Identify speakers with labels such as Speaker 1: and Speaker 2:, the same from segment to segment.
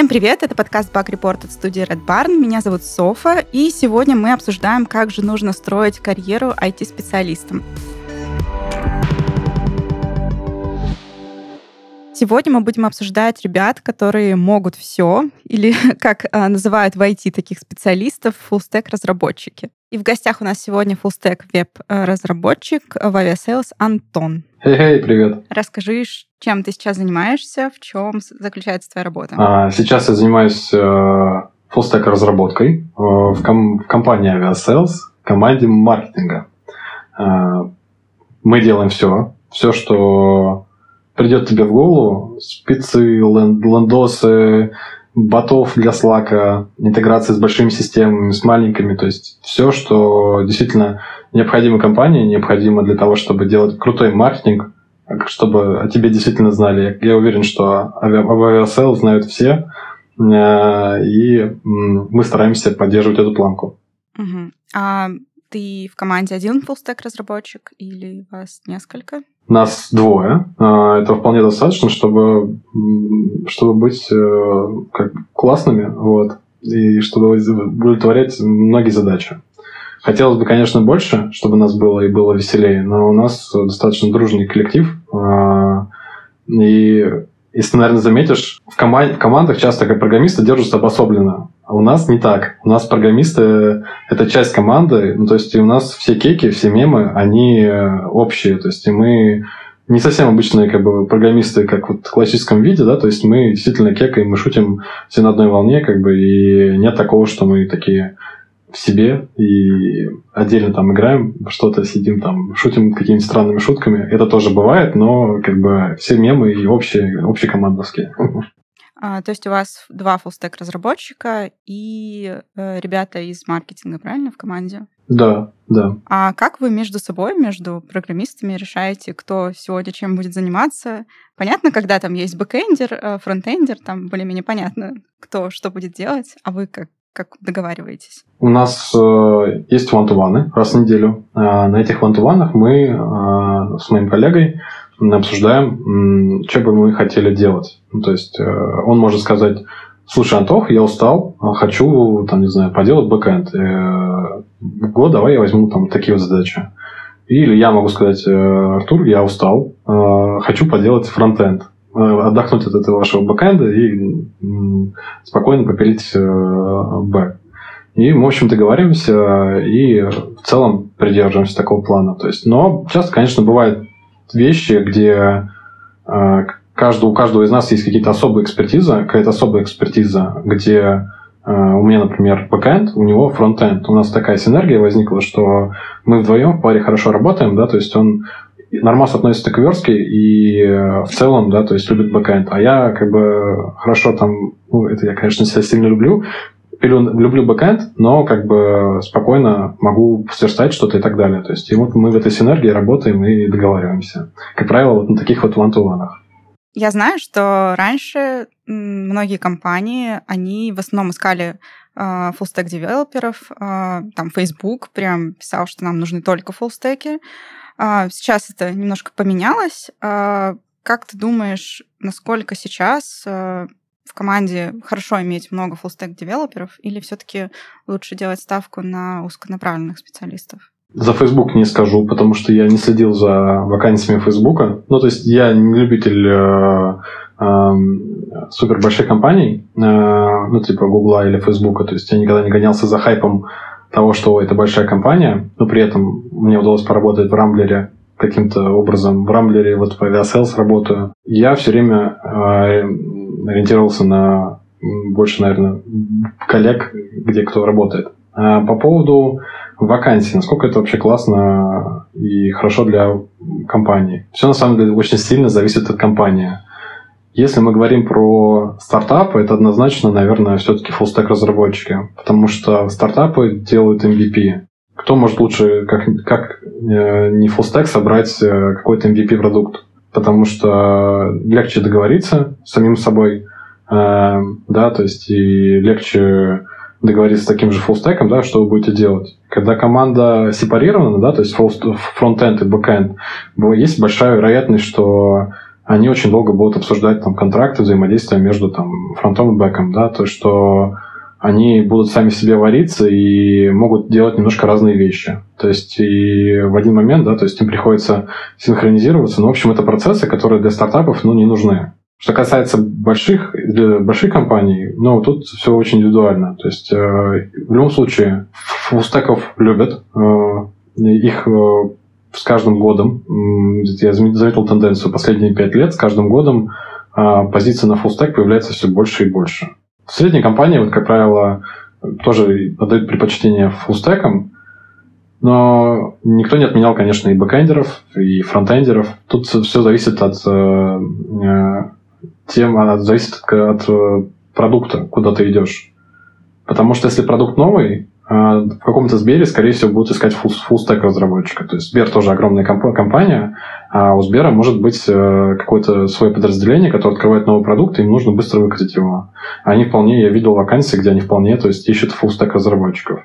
Speaker 1: Всем привет, это подкаст Bug Report от студии Red Barn. Меня зовут Софа, и сегодня мы обсуждаем, как же нужно строить карьеру IT-специалистам. Сегодня мы будем обсуждать ребят, которые могут все, или как а, называют в IT таких специалистов, full-stack разработчики. И в гостях у нас сегодня full-stack веб-разработчик в Aviasales Антон.
Speaker 2: Хей-хей, привет.
Speaker 1: Расскажи, чем ты сейчас занимаешься, в чем заключается твоя работа?
Speaker 2: А, сейчас я занимаюсь э, фуллстек разработкой э, в, ком- в компании Aviasales, команде маркетинга. Э, мы делаем все, все, что придет тебе в голову, спицы, лендосы, ботов для Slack, интеграции с большими системами, с маленькими, то есть все, что действительно необходимо компании, необходимо для того, чтобы делать крутой маркетинг, чтобы о тебе действительно знали. Я, уверен, что об Aviasales знают все, э, и мы стараемся поддерживать эту планку.
Speaker 1: Угу. А ты в команде один full stack разработчик или вас несколько?
Speaker 2: Нас двое. А, это вполне достаточно, чтобы, чтобы быть э, как, классными, вот, и чтобы удовлетворять многие задачи. Хотелось бы, конечно, больше, чтобы нас было и было веселее, но у нас достаточно дружный коллектив. А, и если ты, наверное, заметишь, в, команд- в командах часто как программисты держатся обособленно. А у нас не так. У нас программисты — это часть команды. Ну, то есть и у нас все кейки, все мемы, они э, общие. То есть и мы не совсем обычные как бы, программисты, как вот в классическом виде, да, то есть мы действительно кекаем, мы шутим все на одной волне, как бы, и нет такого, что мы такие в себе и отдельно там играем, что-то сидим там, шутим какими-то странными шутками. Это тоже бывает, но как бы все мемы и общие, общекомандовские.
Speaker 1: А, то есть у вас два фуллстек разработчика и э, ребята из маркетинга, правильно, в команде?
Speaker 2: Да, да.
Speaker 1: А как вы между собой, между программистами решаете, кто сегодня чем будет заниматься? Понятно, когда там есть бэкэндер, э, фронтендер, там более-менее понятно, кто что будет делать, а вы как как договариваетесь?
Speaker 2: У нас э, есть one-to-one ы раз в неделю. Э, на этих one-to-one ах мы э, с моим коллегой обсуждаем, что бы мы хотели делать. Ну, то есть э, он может сказать, слушай, Антох, я устал, хочу, там, не знаю, поделать бэкэнд. Э, го, давай я возьму там такие вот задачи. Или я могу сказать, э, Артур, я устал, хочу поделать фронтенд. Э, отдохнуть от этого вашего бэкэнда и спокойно попилить э, бэк. И мы, в общем, договариваемся и в целом придерживаемся такого плана. То есть, но часто, конечно, бывают вещи, где э, каждый, у каждого из нас есть какие-то особые экспертизы, какая-то особая экспертиза, где у меня, например, бэкэнд, у него фронтенд. У нас такая синергия возникла, что мы вдвоем в паре хорошо работаем, да, то есть он нормас относится к верстке и э, в целом, да, то есть любит бэкэнд. А я как бы хорошо там, ну, это я, конечно, себя сильно люблю, люблю бэкэнд, но как бы спокойно могу сверстать что-то и так далее. То есть и вот мы в этой синергии работаем и договариваемся. Как правило, вот на таких вот one-to-one ах.
Speaker 1: Я знаю, что раньше многие компании, они в основном искали uh, full-stack девелоперов. Uh, там Facebook прям писал, что нам нужны только фуллстеки. А, сейчас это немножко поменялось. А, как ты думаешь, насколько сейчас а, в команде хорошо иметь много full-stack девелоперов или все-таки лучше делать ставку на узконаправленных специалистов?
Speaker 2: За Facebook не скажу, потому что я не следил за вакансиями Facebook. Ну, то есть я не любитель э, э, супер больших компаний, э, ну, типа Google или Facebook. То есть я никогда не гонялся за хайпом того, что это большая компания, но при этом мне удалось поработать в Рамблере каким-то образом. В Рамблере вот по Aviasales работаю. Я все время э, ориентировался на больше, наверное, коллег, где кто работает. А по поводу вакансий, насколько это вообще классно и хорошо для компании. Все на самом деле очень сильно зависит от компании. Если мы говорим про стартапы, это однозначно, наверное, все-таки full stack разработчики, потому что стартапы делают MVP. Кто может лучше, как, как э, не full stack, собрать э, какой-то MVP продукт? Потому что легче договориться с самим собой, э, да, то есть и легче договориться с таким же фуллстеком, да, что вы будете делать. Когда команда сепарирована, да, то есть фронтенд и бэкенд, есть большая вероятность, что они очень долго будут обсуждать там контракты, взаимодействия между там фронтом и бэком, да, то, что они будут сами себе вариться и могут делать немножко разные вещи. То есть и в один момент, да, то есть им приходится синхронизироваться. Но, в общем, это процессы, которые для стартапов, ну, не нужны. Что касается больших, больших компаний, ну, тут все очень индивидуально. То есть э, в любом случае фулстеков любят. Э, их э, с каждым годом, я заметил тенденцию последние пять лет, с каждым годом э, позиция на фулстек появляется все больше и больше. Средние компании, вот, как правило, тоже отдают предпочтение фулстекам, но никто не отменял, конечно, и бэкэндеров, и фронтендеров. Тут все зависит от э, тем, она зависит от э, продукта, куда ты идешь. Потому что если продукт новый, э, в каком-то Сбере, скорее всего, будут искать фулл-стек разработчика. То есть Сбер тоже огромная комп- компания, а у Сбера может быть э, какое-то свое подразделение, которое открывает новый продукт, и им нужно быстро выкатить его. Они вполне, я видел вакансии, где они вполне, то есть ищут фулл-стек разработчиков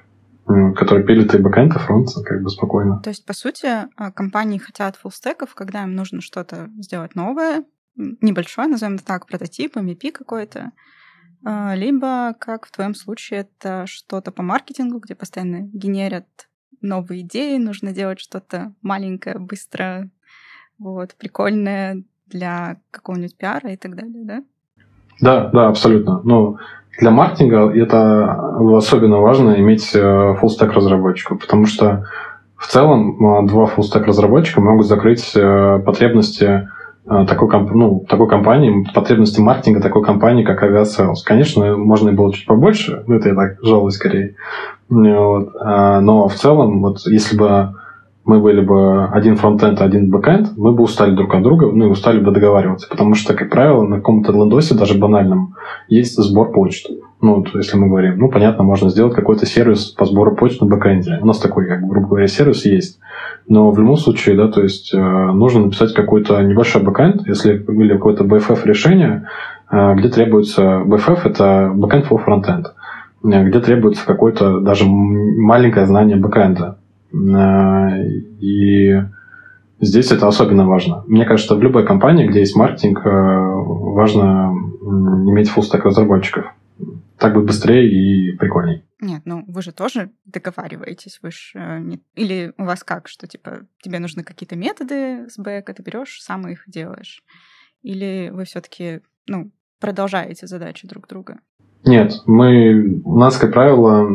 Speaker 2: которые пилят и бэкэнд, и фронт, как бы спокойно.
Speaker 1: То есть, по сути, компании хотят фуллстеков, когда им нужно что-то сделать новое, небольшой, назовем это так, прототип, MVP какой-то, а, либо, как в твоем случае, это что-то по маркетингу, где постоянно генерят новые идеи, нужно делать что-то маленькое, быстро, вот, прикольное для какого-нибудь пиара и так далее, да?
Speaker 2: Да, да, абсолютно. Ну, для маркетинга это особенно важно иметь э, full stack разработчиков, потому что в целом э, два full stack разработчика могут закрыть э, потребности такой, ну, такой компании, потребности маркетинга такой компании, как Aviasales. Конечно, можно и было чуть побольше, ну, это я так жалуюсь скорее. Вот. А, но в целом, вот если бы мы были бы один фронтенд, один бэкенд, мы бы устали друг от друга, ну и устали бы договариваться. Потому что, как правило, на каком-то лендосе, даже банальном, есть сбор почты. Ну, вот, если мы говорим, ну, понятно, можно сделать какой-то сервис по сбору почты на бэкэнде. У нас такой, как грубо говоря, сервис есть. Но в любом случае, да, то есть э, нужно написать какой-то небольшой бэкэнд, если или какое-то BFF решение, э, где требуется BFF, это backend for frontend, э, где требуется какое-то даже маленькое знание бэкэнда. Э, и здесь это особенно важно. Мне кажется, в любой компании, где есть маркетинг, э, важно иметь фуллстек разработчиков. Так будет быстрее и прикольней.
Speaker 1: Нет, ну вы же тоже договариваетесь, вы же э, не... или у вас как, что типа тебе нужны какие-то методы с бэка, ты берешь, сам их делаешь, или вы все-таки ну продолжаете задачи друг друга?
Speaker 2: Нет, мы у нас как правило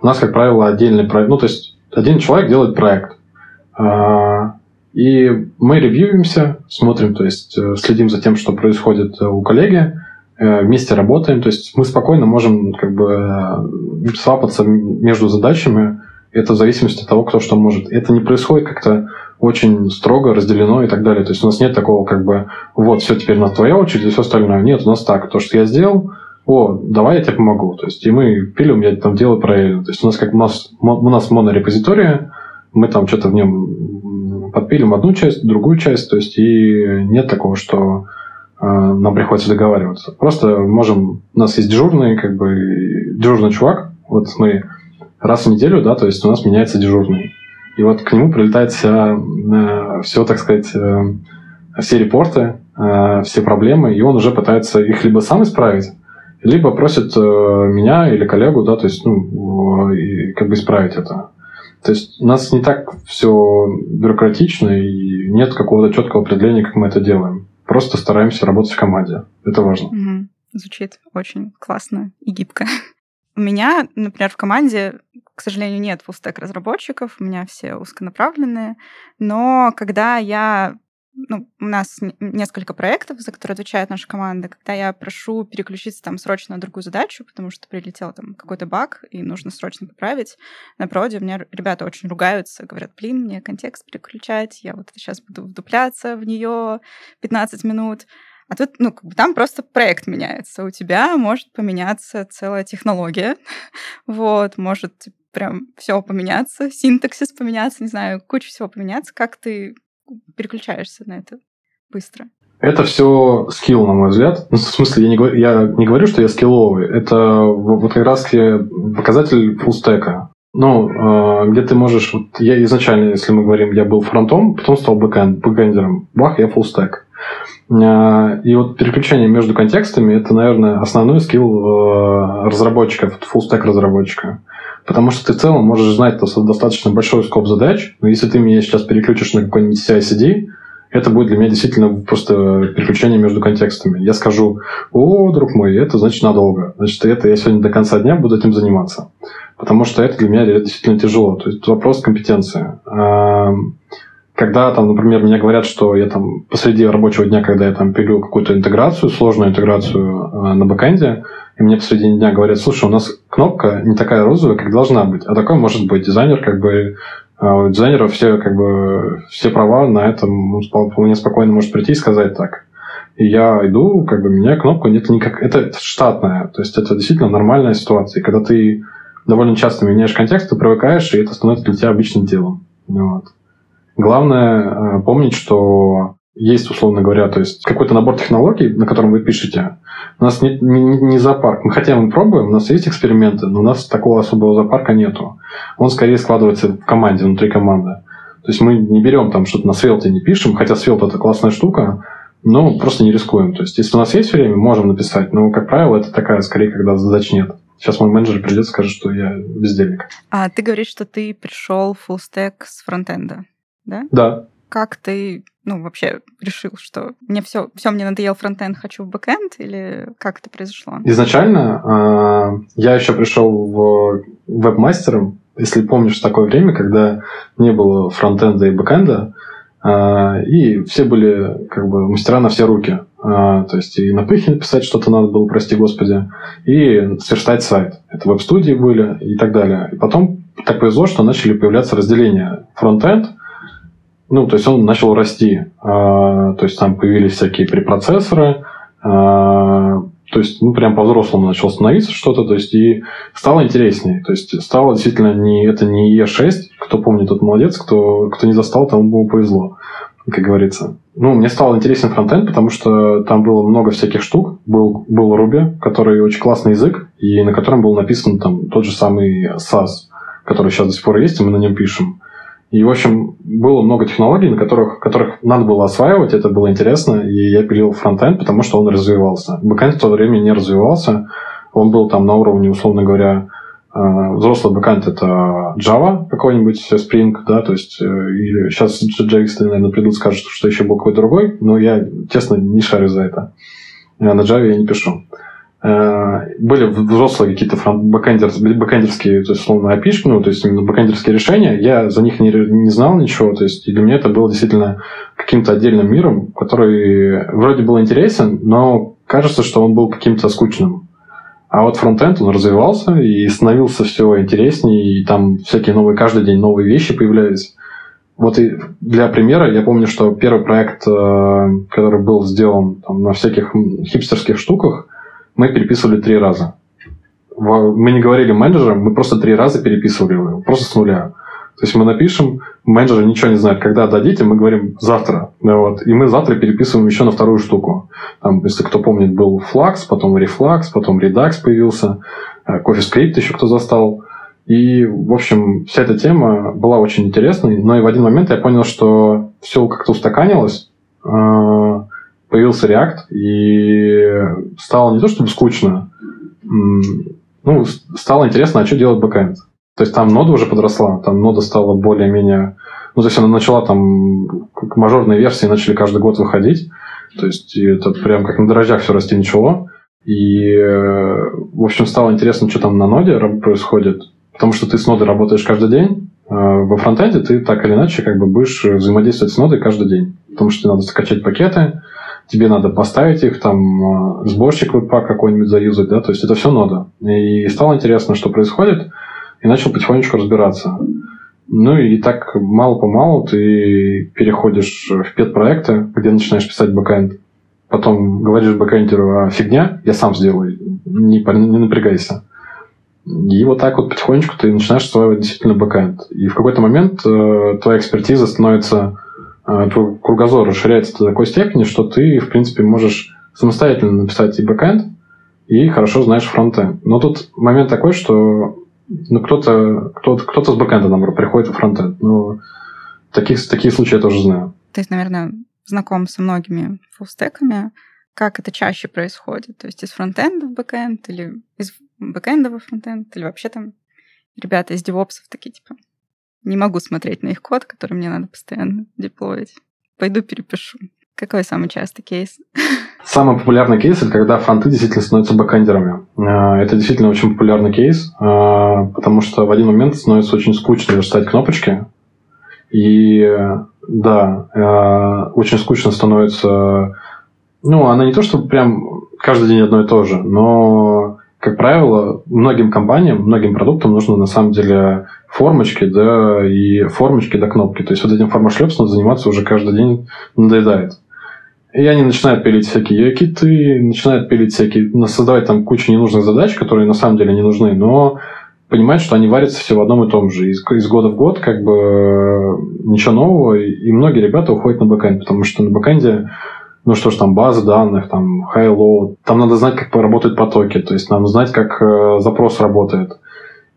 Speaker 2: у нас, как правило, отдельный проект, ну, то есть один человек делает проект, а, и мы ревьюемся, смотрим, то есть э, следим за тем, что происходит э, у коллеги, э, вместе работаем, то есть мы спокойно можем как бы свапаться между задачами, это в зависимости от того, кто что может. Это не происходит как-то очень строго разделено и так далее. То есть у нас нет такого как бы, вот, все, теперь на твоя очередь и все остальное. Нет, у нас так, то, что я сделал, о, давай я тебе помогу. То есть, и мы пилим, я там делаю параллельно. То есть, у нас как у нас, у нас монорепозитория, мы там что-то в нем подпилим одну часть, другую часть, то есть, и нет такого, что э, нам приходится договариваться. Просто можем, у нас есть дежурный, как бы, дежурный чувак, вот мы раз в неделю, да, то есть у нас меняется дежурный. И вот к нему прилетает вся, э, все, так сказать, э, все репорты, э, все проблемы, и он уже пытается их либо сам исправить, либо просит э, меня или коллегу, да, то есть, ну, и, как бы исправить это. То есть у нас не так все бюрократично и нет какого-то четкого определения, как мы это делаем. Просто стараемся работать в команде. Это важно.
Speaker 1: Угу. Звучит очень классно и гибко. У меня, например, в команде, к сожалению, нет фуллстек разработчиков, у меня все узконаправленные, но когда я ну, у нас несколько проектов, за которые отвечает наша команда, когда я прошу переключиться там срочно на другую задачу, потому что прилетел там какой-то баг, и нужно срочно поправить, на проде у меня ребята очень ругаются, говорят, блин, мне контекст переключать, я вот сейчас буду вдупляться в нее 15 минут. А тут, ну, как бы там просто проект меняется. У тебя может поменяться целая технология. вот, может прям все поменяться, синтаксис поменяться, не знаю, куча всего поменяться. Как ты переключаешься на это быстро?
Speaker 2: Это все скилл, на мой взгляд. Ну, в смысле, я не, говорю, я не говорю, что я скилловый. Это вот как раз показатель фуллстека. Ну, э, где ты можешь... Вот я изначально, если мы говорим, я был фронтом, потом стал бэкэнд, бэкэндером. Бах, я full stack. Э, и вот переключение между контекстами – это, наверное, основной скилл э, разработчика, full-stack разработчика. Потому что ты в целом можешь знать достаточно большой скоп задач, но если ты меня сейчас переключишь на какой-нибудь CI-CD, это будет для меня действительно просто переключение между контекстами. Я скажу, о, друг мой, это значит надолго. Значит, это я сегодня до конца дня буду этим заниматься. Потому что это для меня действительно тяжело. То есть вопрос компетенции. Когда там, например, мне говорят, что я там посреди рабочего дня, когда я там пилю какую-то интеграцию, сложную интеграцию э, на бэкэнде, и мне посреди дня говорят, слушай, у нас кнопка не такая розовая, как должна быть, а такой может быть. Дизайнер как бы а у дизайнеров все, как бы, все права на этом он вполне спокойно может прийти и сказать так. И я иду, как бы, меня кнопку нет никак. Это штатная. То есть это действительно нормальная ситуация. И когда ты довольно часто меняешь контекст, ты привыкаешь, и это становится для тебя обычным делом. Вот. Главное э, помнить, что есть, условно говоря, то есть какой-то набор технологий, на котором вы пишете. У нас не, не, не зоопарк. Мы хотя мы пробуем, у нас есть эксперименты, но у нас такого особого зоопарка нету. Он скорее складывается в команде, внутри команды. То есть мы не берем там что-то на Svelte не пишем, хотя Svelte это классная штука, но просто не рискуем. То есть если у нас есть время, можем написать, но, как правило, это такая скорее, когда задач нет. Сейчас мой менеджер придет и скажет, что я бездельник.
Speaker 1: А ты говоришь, что ты пришел full stack с фронтенда, да?
Speaker 2: Да
Speaker 1: как ты, ну, вообще решил, что мне все, все мне надоел фронтенд, хочу в бэкенд, или как это произошло?
Speaker 2: Изначально э, я еще пришел в веб-мастером, если помнишь такое время, когда не было фронтенда и бэкенда, э, и все были как бы мастера на все руки. Э, то есть и на пыхе написать что-то надо было, прости господи, и сверстать сайт. Это веб-студии были и так далее. И потом так повезло, что начали появляться разделения фронтенд – ну, то есть он начал расти. А, то есть там появились всякие препроцессоры, а, то есть, ну, прям по-взрослому начал становиться что-то, то есть, и стало интереснее. То есть, стало действительно не, это не E6, кто помнит, тот молодец, кто, кто не застал, тому повезло, как говорится. Ну, мне стал интересен фронтенд, потому что там было много всяких штук. Был, был Ruby, который очень классный язык, и на котором был написан там тот же самый SAS, который сейчас до сих пор есть, и мы на нем пишем. И, в общем, было много технологий, на которых, которых надо было осваивать, это было интересно, и я пилил фронтенд, потому что он развивался. Бэкенд в то время не развивался, он был там на уровне, условно говоря, э, взрослый бэкенд это Java какой-нибудь, Spring, да, то есть, э, или сейчас JX, наверное, придут, скажут, что еще был какой-то другой, но я, честно, не шарю за это. На Java я не пишу. Э, были взрослые какие-то бэкэндер, бэкэндерские, то есть, условно, API, ну, то есть, именно бэкэндерские решения, я за них не, не знал ничего, то есть, и для меня это было действительно каким-то отдельным миром, который вроде был интересен, но кажется, что он был каким-то скучным. А вот фронтенд, он развивался и становился все интереснее, и там всякие новые, каждый день новые вещи появлялись. Вот и для примера, я помню, что первый проект, э, который был сделан там, на всяких хипстерских штуках, мы переписывали три раза. Мы не говорили менеджерам, мы просто три раза переписывали его, просто с нуля. То есть мы напишем, менеджер ничего не знает, когда дадите, мы говорим завтра. Вот, и мы завтра переписываем еще на вторую штуку. Там, если кто помнит, был Flux, потом Reflux, потом Redux появился, э, CoffeeScript еще кто застал. И, в общем, вся эта тема была очень интересной, но и в один момент я понял, что все как-то устаканилось, э, появился React, и стало не то чтобы скучно, ну, стало интересно, а что делать бэкэнд. То есть там нода уже подросла, там нода стала более-менее... Ну, то есть она начала там... Мажорные версии начали каждый год выходить. То есть это прям как на дрожжах все расти начало. И, в общем, стало интересно, что там на ноде происходит. Потому что ты с нодой работаешь каждый день. А во фронтенде ты так или иначе как бы будешь взаимодействовать с нодой каждый день. Потому что тебе надо скачать пакеты, тебе надо поставить их, там, э, сборщик webpack какой-нибудь заюзать, да, то есть это все нода. И стало интересно, что происходит, и начал потихонечку разбираться. Ну и так мало-помалу ты переходишь в pet-проекты, где начинаешь писать бэкэнд. Потом говоришь бэкэндеру, а фигня, я сам сделаю, не, не напрягайся. И вот так вот потихонечку ты начинаешь осваивать действительно бэкэнд. И в какой-то момент э, твоя экспертиза становится твой кругозор расширяется до такой степени, что ты, в принципе, можешь самостоятельно написать и бэкэнд, и хорошо знаешь фронтенд. Но тут момент такой, что ну, кто-то кто кто с бэкэнда, наоборот, приходит в фронтенд. Ну, таких, такие случаи я тоже знаю.
Speaker 1: Есть, наверное, знаком со многими фуллстеками. Как это чаще происходит? То есть из фронтенда в бэкенд или из бэкенда во фронтенд? Или вообще там ребята из девопсов такие, типа, не могу смотреть на их код, который мне надо постоянно деплоить. Пойду перепишу. Какой самый частый кейс?
Speaker 2: Самый популярный кейс – это когда фронты действительно становятся бэкэндерами. А, это действительно очень популярный кейс, а, потому что в один момент становится очень скучно верстать кнопочки. И да, а, очень скучно становится... Ну, она не то, что прям каждый день одно и то же, но, как правило, многим компаниям, многим продуктам нужно на самом деле формочки, да, и формочки до кнопки. То есть вот этим формошлепством заниматься уже каждый день надоедает. И они начинают пилить всякие киты, начинают пилить всякие, ну, создавать там кучу ненужных задач, которые на самом деле не нужны, но понимают, что они варятся все в одном и том же. Из, из года в год как бы ничего нового, и многие ребята уходят на бэкэнд, потому что на бэкэнде ну что ж, там базы данных, там highload, там надо знать, как работают потоки, то есть нам знать, как э, запрос работает,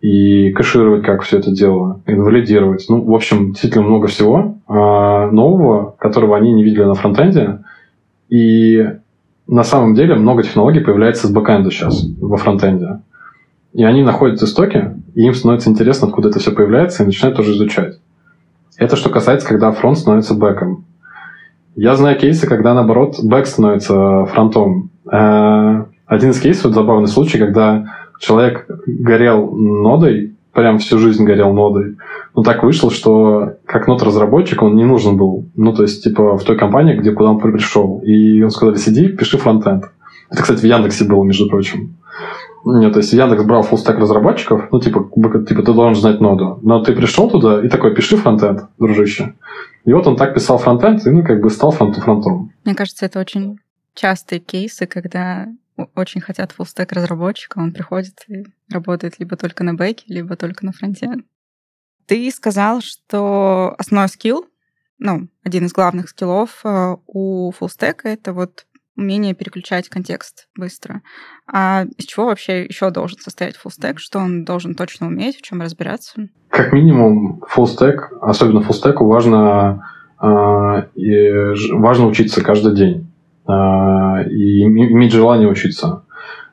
Speaker 2: и кэшировать, как все это дело, инвалидировать. Ну, в общем, действительно много всего э, нового, которого они не видели на фронтенде, и на самом деле много технологий появляется с бэкэнда сейчас во фронтенде. И они находят истоки, и им становится интересно, откуда это все появляется, и начинают тоже изучать. Это что касается, когда фронт становится бэком. Я знаю кейсы, когда, наоборот, бэк становится фронтом. Э, один из кейсов, забавный случай, когда человек горел нодой, прям всю жизнь горел нодой. Но так вышло, что как Node-разработчик он не нужен был. Ну, то есть, типа, в той компании, где куда он пришел. И он сказали, сиди, пиши фронтенд. Это, кстати, в Яндексе было, между прочим. Нет, то есть Яндекс брал фуллстек разработчиков, ну, типа, типа, ты должен знать ноду. Но ты пришел туда и такой, пиши фронтенд, дружище. И вот он так писал фронтенд, и, ну, как бы стал фронтом.
Speaker 1: Мне кажется, это очень частые кейсы, когда очень хотят фуллстек разработчика, он приходит и работает либо только на бэке, либо только на фронте. Ты сказал, что основной скилл, ну, один из главных скиллов э, у фуллстека — это вот умение переключать контекст быстро. А из чего вообще еще должен состоять фуллстек? Что он должен точно уметь, в чем разбираться?
Speaker 2: Как минимум, фуллстек, особенно фуллстеку, важно, э, важно учиться каждый день. А, и иметь желание учиться.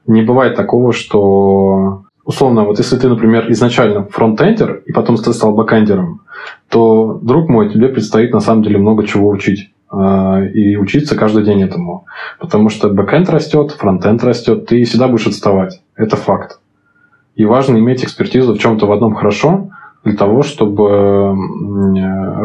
Speaker 2: Не бывает такого, что условно, вот если ты, например, изначально фронтендер, и потом стал бэкендером, то, друг мой, тебе предстоит на самом деле много чего учить. А, и учиться каждый день этому. Потому что бэкенд растет, фронтенд растет, ты всегда будешь отставать. Это факт. И важно иметь экспертизу в чем-то в одном хорошо, для того, чтобы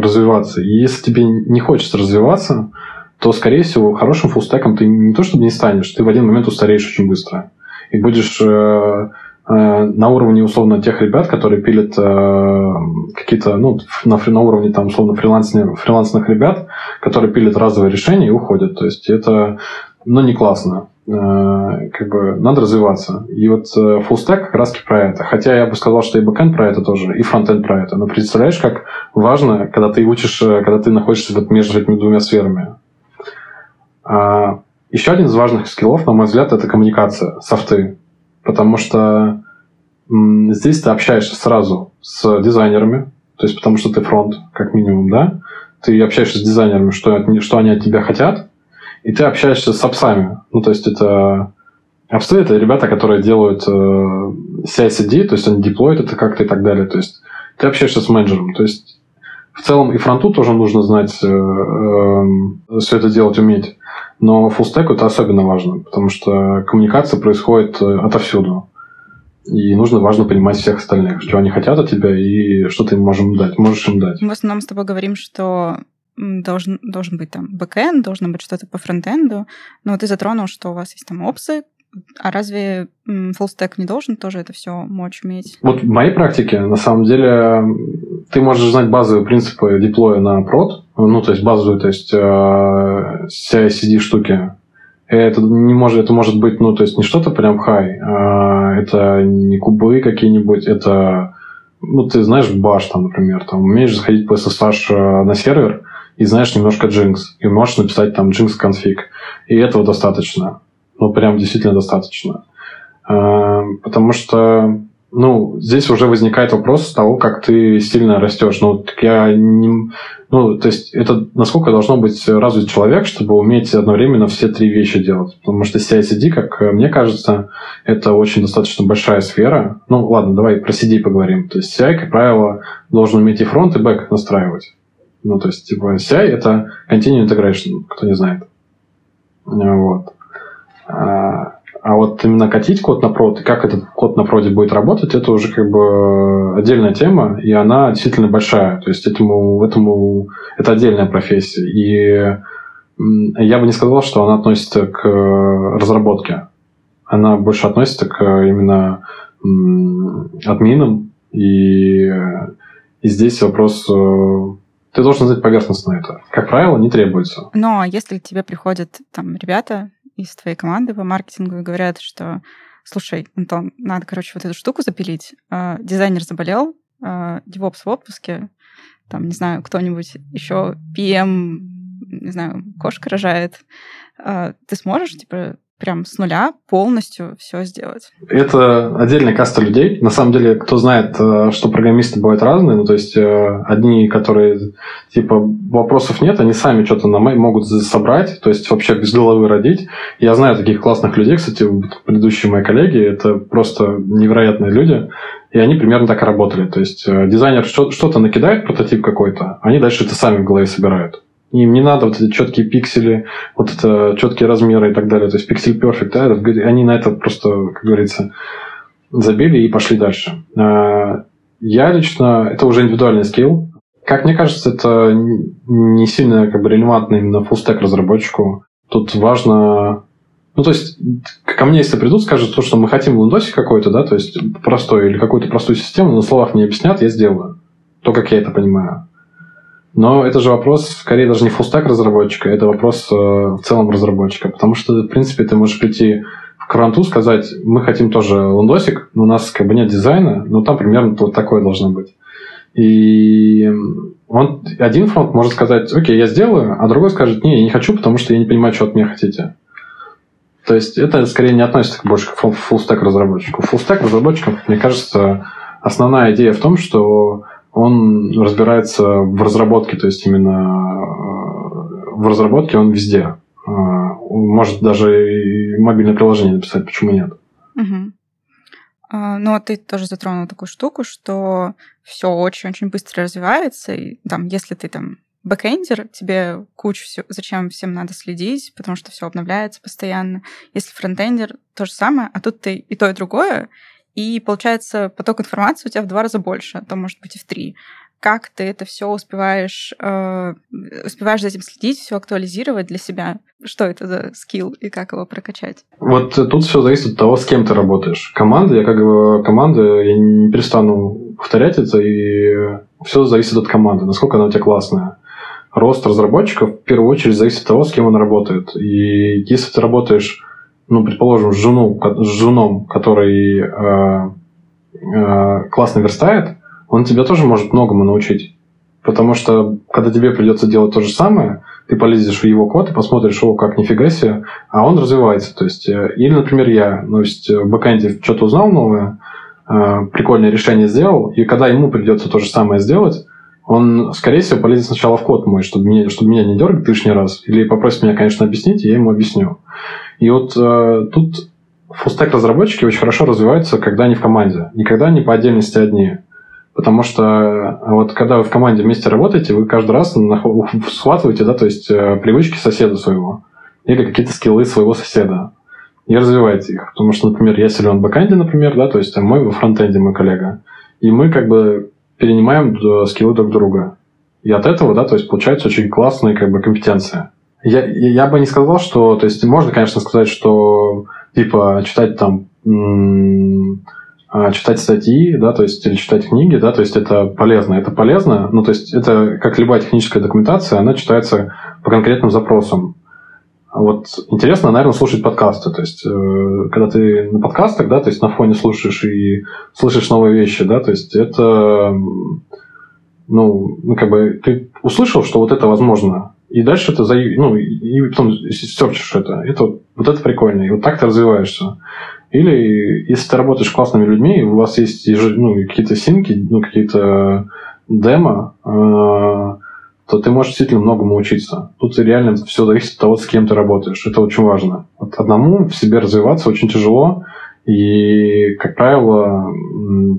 Speaker 2: развиваться. И если тебе не хочется развиваться, то, скорее всего, хорошим фуллстеком ты не то чтобы не станешь, ты в один момент устареешь очень быстро. И будешь э, э, на уровне, условно, тех ребят, которые пилят э, какие-то, ну, на, на уровне, там, условно, фрилансных, ребят, которые пилят разовые решения и уходят. То есть это, ну, не классно. Э, как бы надо развиваться. И вот э, full stack как раз про это. Хотя я бы сказал, что и бэкэнд про это тоже, и фронтенд про это. Но представляешь, как важно, когда ты учишь, э, когда ты находишься вот между этими двумя сферами. А, еще один из важных скиллов, на мой взгляд, это коммуникация, софты. Потому что здесь ты общаешься сразу с дизайнерами, то есть потому что ты фронт, как минимум, да? Ты общаешься с дизайнерами, что, что они от тебя хотят, и ты общаешься с апсами. Ну, то есть это... Апсы — это ребята, которые делают э, CI-CD, то есть они деплоят это как-то и так далее. То есть ты общаешься с менеджером. То есть в целом и фронту тоже нужно знать, э, э, все это делать, уметь. Но фуллстеку это особенно важно, потому что коммуникация происходит э, отовсюду. И нужно важно понимать всех остальных, что они хотят от тебя и что ты им можем дать, можешь им дать.
Speaker 1: Мы в основном с тобой говорим, что должен, должен быть там бэкэнд, должно быть что-то по фронтенду. Но ты затронул, что у вас есть там опсы, а разве фуллстек не должен тоже это все мочь уметь?
Speaker 2: Вот в моей практике, на самом деле, ты можешь знать базовые принципы деплоя на прод, ну, то есть базовые, то есть э, CI-CD штуки. Это не может, это может быть, ну, то есть не что-то прям хай, а это не кубы какие-нибудь, это, ну, ты знаешь баш там, например, там, умеешь заходить по SSH э, на сервер и знаешь немножко Jinx, и можешь написать там Jinx конфиг, и этого достаточно ну, прям действительно достаточно. Э, потому что ну, здесь уже возникает вопрос того, как ты сильно растешь. Ну, так я не... Ну, то есть, это насколько должно быть развит человек, чтобы уметь одновременно все три вещи делать. Потому что CI-CD, как мне кажется, это очень достаточно большая сфера. Ну, ладно, давай про CD поговорим. То есть, CI, как правило, должен уметь и фронт, и бэк настраивать. Ну, то есть, типа, CI — это Continuous Integration, кто не знает. Вот. А, а вот именно катить код на прод, как этот код на проде будет работать, это уже как бы отдельная тема, и она действительно большая. То есть этому, этому это отдельная профессия. И я бы не сказал, что она относится к разработке. Она больше относится к именно админам. И, и здесь вопрос э, ты должен знать поверхностно это. Как правило, не требуется.
Speaker 1: Но если к тебе приходят там ребята, из твоей команды по маркетингу и говорят, что слушай, Антон, надо, короче, вот эту штуку запилить. А, дизайнер заболел, а, DevOps в отпуске, там, не знаю, кто-нибудь еще PM, не знаю, кошка рожает. А, ты сможешь, типа, прям с нуля полностью все сделать.
Speaker 2: Это отдельная каста людей. На самом деле, кто знает, э, что программисты бывают разные, ну, то есть э, одни, которые, типа, вопросов нет, они сами что-то на могут собрать, то есть вообще без головы родить. Я знаю таких классных людей, кстати, предыдущие мои коллеги, это просто невероятные люди, и они примерно так и работали. То есть э, дизайнер что-то накидает, прототип какой-то, они дальше это сами в голове собирают. Им не надо вот эти четкие пиксели, вот это четкие размеры и так далее. То есть пиксель perfect, да, они на это просто, как говорится, забили и пошли дальше. А, я лично, это уже индивидуальный скилл. Как мне кажется, это не сильно как бы релевантно именно фуллстек разработчику. Тут важно ну, то есть, ко мне, если придут, скажут то, что мы хотим лендосик какой-то, да, то есть простой или какую-то простую систему, на словах мне объяснят, я сделаю. То, как я это понимаю. Но это же вопрос, скорее, даже не фулстак разработчика, это вопрос э, в целом разработчика. Потому что, в принципе, ты можешь прийти в Каранту, сказать, мы хотим тоже лондосик, но у нас как бы нет дизайна, но там примерно вот такое должно быть. И он, один фронт может сказать, окей, я сделаю, а другой скажет, не, я не хочу, потому что я не понимаю, что от меня хотите. То есть это скорее не относится больше к фуллстек разработчику. Фуллстек разработчикам, мне кажется, основная идея в том, что он разбирается в разработке, то есть именно э, в разработке он везде. Э, может даже и мобильное приложение написать, почему нет.
Speaker 1: Угу. Ну, а ты тоже затронул такую штуку, что все очень-очень быстро развивается. И там, если ты там бэкэндер, тебе кучу всего, зачем всем надо следить, потому что все обновляется постоянно. Если фронтендер, то же самое, а тут ты и то, и другое, и получается поток информации у тебя в два раза больше, а то может быть и в три. Как ты это все успеваешь, э, успеваешь за этим следить, все актуализировать для себя? Что это за скилл и как его прокачать?
Speaker 2: Вот тут все зависит от того, с кем ты работаешь. Команда, я как бы команда, я не перестану повторять это, и все зависит от команды, насколько она у тебя классная рост разработчиков в первую очередь зависит от того, с кем он работает. И если ты работаешь ну, предположим, с, жену, с женом, который э, э, классно верстает, он тебя тоже может многому научить. Потому что, когда тебе придется делать то же самое, ты полезешь в его код и посмотришь, о, как нифига себе, а он развивается. То есть, э, или, например, я, ну, то есть в бэкэнде что-то узнал новое, э, прикольное решение сделал, и когда ему придется то же самое сделать, он, скорее всего, полезет сначала в код мой, чтобы, мне, чтобы меня не дергать лишний раз, или попросит меня, конечно, объяснить, и я ему объясню. И вот э, тут фуллстек разработчики очень хорошо развиваются, когда они в команде, никогда не по отдельности одни. Потому что э, вот когда вы в команде вместе работаете, вы каждый раз схватываете, да, то есть э, привычки соседа своего или какие-то скиллы своего соседа и развиваете их. Потому что, например, я силен в бэкэнде, например, да, то есть мой во фронтенде мой коллега, и мы как бы перенимаем э, скиллы друг друга. И от этого, да, то есть получается очень классная как бы компетенция. Я, я бы не сказал, что... То есть можно, конечно, сказать, что типа читать там а, читать статьи, да, то есть или читать книги, да, то есть это полезно, это полезно, ну, то есть это как любая техническая документация, она читается по конкретным запросам. Вот интересно, наверное, слушать подкасты, то есть э, когда ты на подкастах, да, то есть на фоне слушаешь и слышишь новые вещи, да, то есть это, ну, ну как бы ты услышал, что вот это возможно, и дальше это за, ну, и потом серчишь это. Это вот, вот это прикольно. И вот так ты развиваешься. Или если ты работаешь классными людьми, у вас есть ну, какие-то синки, ну, какие-то демо, э, то ты можешь действительно многому учиться. Тут реально все зависит от того, с кем ты работаешь. Это очень важно. Вот одному в себе развиваться очень тяжело, и, как правило,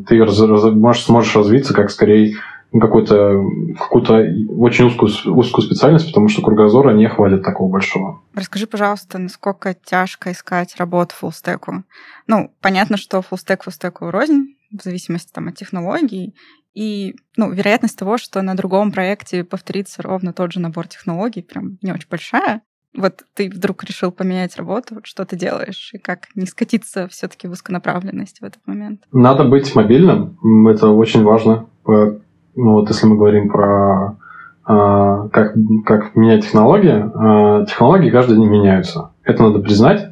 Speaker 2: ты раз, раз, можешь, сможешь развиться как скорее какую-то какую-то очень узкую, узкую специальность, потому что кругозора не хватит такого большого.
Speaker 1: Расскажи, пожалуйста, насколько тяжко искать работу фуллстеку? Ну, понятно, что фуллстек фуллстеку рознь, в зависимости там, от технологий, и ну, вероятность того, что на другом проекте повторится ровно тот же набор технологий, прям не очень большая. Вот ты вдруг решил поменять работу, что ты делаешь, и как не скатиться все-таки в узконаправленность в этот момент?
Speaker 2: Надо быть мобильным, это очень важно. Ну, вот если мы говорим про э, как, как менять технологии, э, технологии каждый день меняются. Это надо признать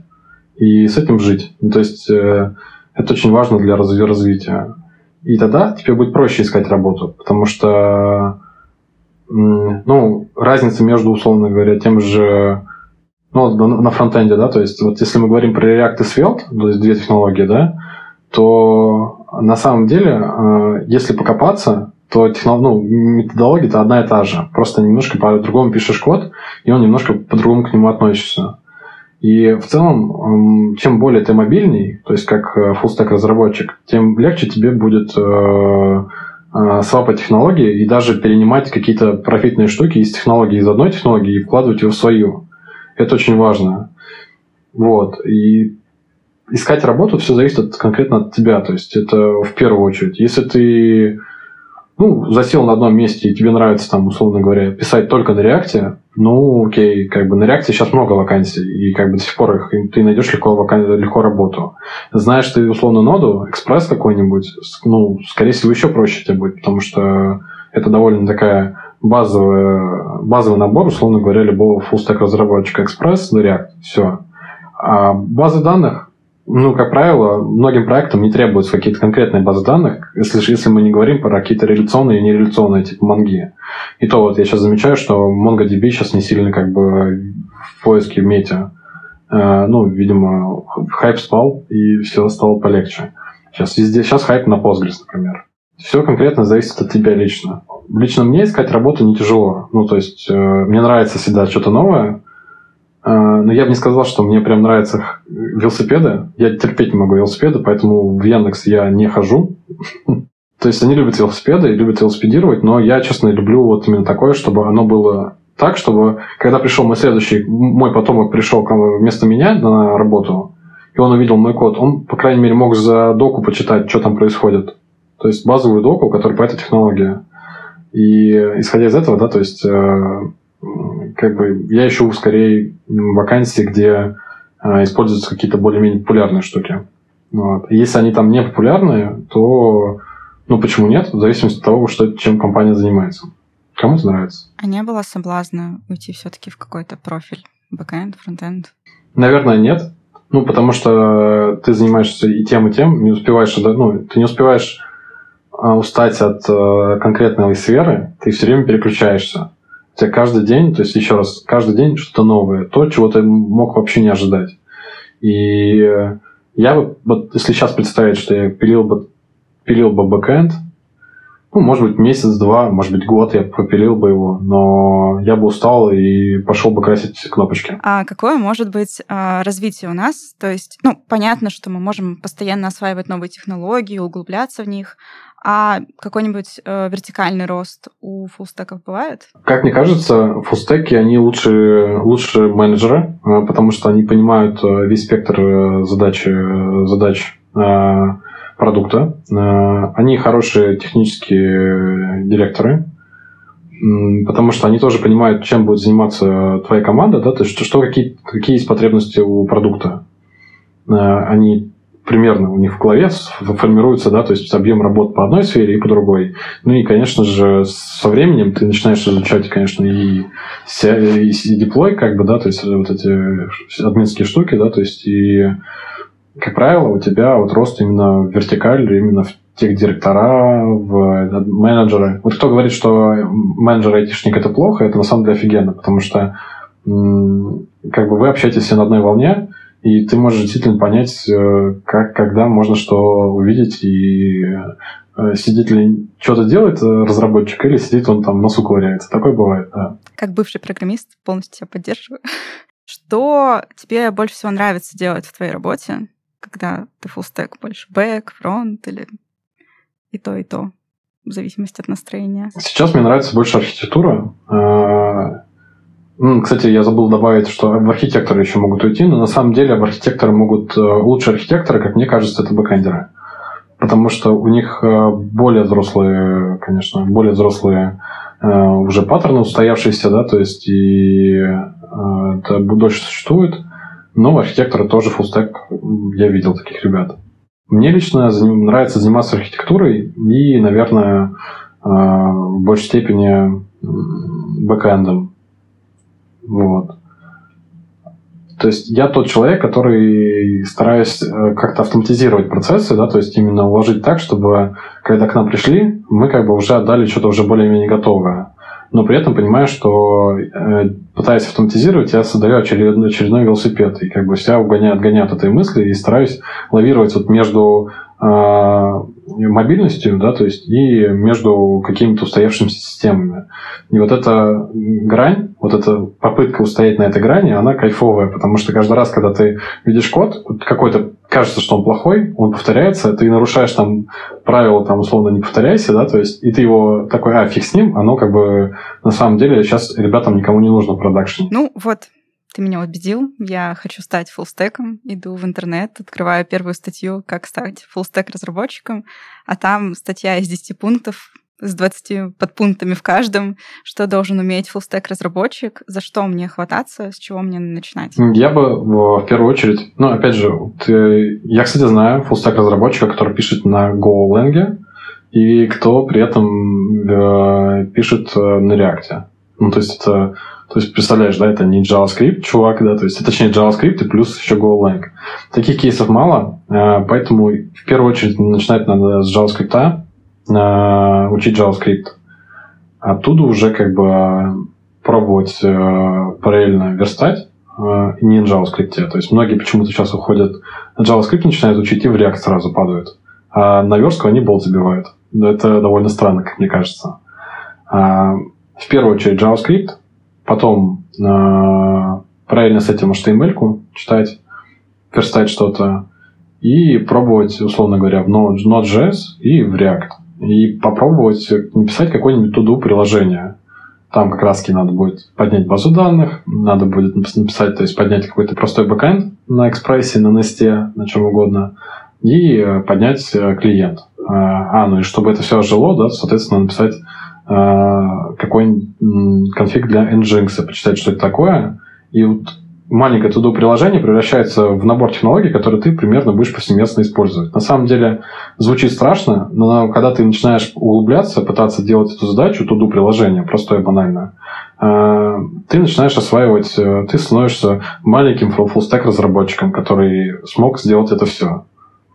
Speaker 2: и с этим жить. Ну, то есть э, это очень важно для разви- развития. И тогда тебе будет проще искать работу, потому что ну, разница между, условно говоря, тем же ну, на фронтенде, да, то есть вот если мы говорим про React и Svelte, то есть две технологии, да, то на самом деле, если покопаться, то технолог, ну, методология-то одна и та же. Просто немножко по-другому пишешь код, и он немножко по-другому к нему относится. И в целом, чем более ты мобильный, то есть как full разработчик, тем легче тебе будет э, э, свапать технологии и даже перенимать какие-то профитные штуки из технологии, из одной технологии и вкладывать ее в свою. Это очень важно. Вот. И искать работу все зависит от, конкретно от тебя. То есть это в первую очередь. Если ты ну, засел на одном месте, и тебе нравится, там, условно говоря, писать только на реакте, ну, окей, как бы на реакте сейчас много вакансий, и как бы до сих пор их, ты найдешь легко, легко работу. Знаешь ты, условно, ноду, экспресс какой-нибудь, ну, скорее всего, еще проще тебе будет, потому что это довольно такая базовая, базовый набор, условно говоря, любого фуллстек разработчика экспресс на React, все. А базы данных, ну, как правило, многим проектам не требуются какие-то конкретные базы данных, если, если мы не говорим про какие-то реляционные и нереляционные, типа манги. И то вот я сейчас замечаю, что MongoDB сейчас не сильно как бы в поиске в мете. Э, ну, видимо, хайп спал, и все стало полегче. Сейчас везде, сейчас хайп на Postgres, например. Все конкретно зависит от тебя лично. Лично мне искать работу не тяжело. Ну, то есть, э, мне нравится всегда что-то новое, но я бы не сказал, что мне прям нравятся велосипеды. Я терпеть не могу велосипеды, поэтому в Яндекс я не хожу. То есть они любят велосипеды и любят велосипедировать, но я, честно, люблю вот именно такое, чтобы оно было так, чтобы когда пришел мой следующий, мой потомок пришел вместо меня на работу, и он увидел мой код, он, по крайней мере, мог за доку почитать, что там происходит. То есть базовую доку, которая по этой технологии. И исходя из этого, да, то есть э, как бы я ищу скорее вакансии, где а, используются какие-то более-менее популярные штуки. Вот. Если они там не популярные, то ну почему нет? В зависимости от того, что, чем компания занимается. Кому-то нравится.
Speaker 1: А не было соблазна уйти все-таки в какой-то профиль? Бэкэнд, фронтенд?
Speaker 2: Наверное, нет. Ну, потому что ты занимаешься и тем, и тем, не успеваешь, ну, ты не успеваешь а, устать от э, конкретной сферы, ты все время переключаешься. У тебя каждый день, то есть еще раз, каждый день что-то новое, то, чего ты мог вообще не ожидать. И я бы, вот если сейчас представить, что я пилил бы, пилил бы бэкэнд, ну, может быть, месяц-два, может быть, год я попилил бы его, но я бы устал и пошел бы красить кнопочки.
Speaker 1: А какое может быть а, развитие у нас? То есть, ну, понятно, что мы можем постоянно осваивать новые технологии, углубляться в них, а какой-нибудь э, вертикальный рост у фуллстеков бывает?
Speaker 2: Как мне кажется, фуллстеки, они лучше, лучше менеджеры, э, потому что они понимают э, весь спектр э, задач, задач продукта. Они хорошие технические директоры, потому что они тоже понимают, чем будет заниматься твоя команда, да, то есть что, какие, какие есть потребности у продукта. Они примерно у них в голове формируется, да, то есть объем работ по одной сфере и по другой. Ну и, конечно же, со временем ты начинаешь изучать, конечно, и, и, и деплой, как бы, да, то есть вот эти админские штуки, да, то есть и, как правило, у тебя вот рост именно в вертикаль, именно в тех директора, в менеджеры. Вот кто говорит, что менеджер айтишник это плохо, это на самом деле офигенно, потому что как бы вы общаетесь все на одной волне, и ты можешь действительно понять, э, как, когда можно что увидеть, и э, сидит ли что-то делает разработчик, или сидит он там носу ковыряется. Такое бывает, да.
Speaker 1: Как бывший программист полностью тебя поддерживаю. Что тебе больше всего нравится делать в твоей работе, когда ты stack больше? Бэк, фронт или и то, и то? в зависимости от настроения?
Speaker 2: Сейчас мне нравится больше архитектура. Кстати, я забыл добавить, что в архитекторы еще могут уйти, но на самом деле в архитекторы могут... Э, лучшие архитекторы, как мне кажется, это бэкэндеры. Потому что у них э, более взрослые, конечно, более взрослые э, уже паттерны устоявшиеся, да, то есть и это дольше существует. Но архитекторы тоже фуллстек, я видел таких ребят. Мне лично нравится заниматься архитектурой и, наверное, в большей степени бэкэндом. Вот. То есть я тот человек, который стараюсь э, как-то автоматизировать процессы, да, то есть именно уложить так, чтобы когда к нам пришли, мы как бы уже отдали что-то уже более-менее готовое. Но при этом понимаю, что э, пытаясь автоматизировать, я создаю очередной, очередной велосипед. И как бы себя угоняю, отгоняю от этой мысли и стараюсь лавировать вот между мобильностью, да, то есть и между какими-то устоявшимися системами. И вот эта грань, вот эта попытка устоять на этой грани, она кайфовая, потому что каждый раз, когда ты видишь код, какой-то кажется, что он плохой, он повторяется, ты нарушаешь там правила, там, условно, не повторяйся, да, то есть, и ты его такой, а, фиг с ним, оно как бы на самом деле сейчас ребятам никому не нужно в продакшене.
Speaker 1: Ну, вот, ты меня убедил, я хочу стать фуллстеком, иду в интернет, открываю первую статью, как стать фуллстек разработчиком, а там статья из 10 пунктов, с 20 подпунктами в каждом, что должен уметь фуллстек разработчик, за что мне хвататься, с чего мне начинать?
Speaker 2: Я бы в первую очередь, ну, опять же, ты, я, кстати, знаю фуллстек разработчика, который пишет на GoLang, и кто при этом э, пишет э, на React. Ну, то есть это то есть, представляешь, да, это не JavaScript, чувак, да, то есть, точнее, JavaScript и плюс еще GoLang. Таких кейсов мало, э, поэтому в первую очередь начинать надо с JavaScript, э, учить JavaScript. Оттуда уже как бы пробовать э, параллельно верстать, не на JavaScript. То есть, многие почему-то сейчас уходят на JavaScript, начинают учить и в React сразу падают. А на верстку они болт забивают. Это довольно странно, как мне кажется. В первую очередь JavaScript – потом э, правильно с этим HTML читать, верстать что-то и пробовать, условно говоря, в Node.js и в React. И попробовать написать какое-нибудь туду приложение. Там как раз надо будет поднять базу данных, надо будет написать, то есть поднять какой-то простой бэкэнд на экспрессе, на Nest, на чем угодно, и поднять э, клиент. А, ну и чтобы это все жило, да, соответственно, написать Э, какой-нибудь конфиг для Nginx, почитать, что это такое. И вот маленькое тудо приложение превращается в набор технологий, которые ты примерно будешь повсеместно использовать. На самом деле звучит страшно, но когда ты начинаешь углубляться, пытаться делать эту задачу, туду приложение, простое и банальное, э, ты начинаешь осваивать, э, ты становишься маленьким фуллстек разработчиком, который смог сделать это все.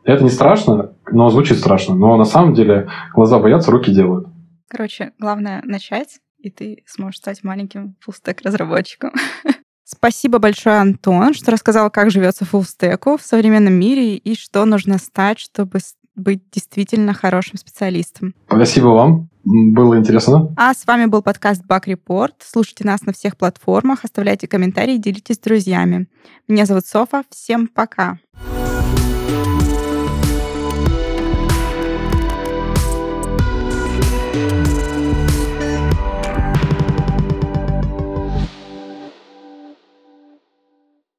Speaker 2: Это не страшно, но звучит страшно. Но на самом деле глаза боятся, руки делают.
Speaker 1: Короче, главное начать, и ты сможешь стать маленьким фуллстек разработчиком. Спасибо большое, Антон, что рассказал, как живется фуллстеку в современном мире и что нужно стать, чтобы быть действительно хорошим специалистом.
Speaker 2: Спасибо вам. Было интересно.
Speaker 1: А с вами был подкаст Бак Report. Слушайте нас на всех платформах, оставляйте комментарии, делитесь с друзьями. Меня зовут Софа. Всем. Пока.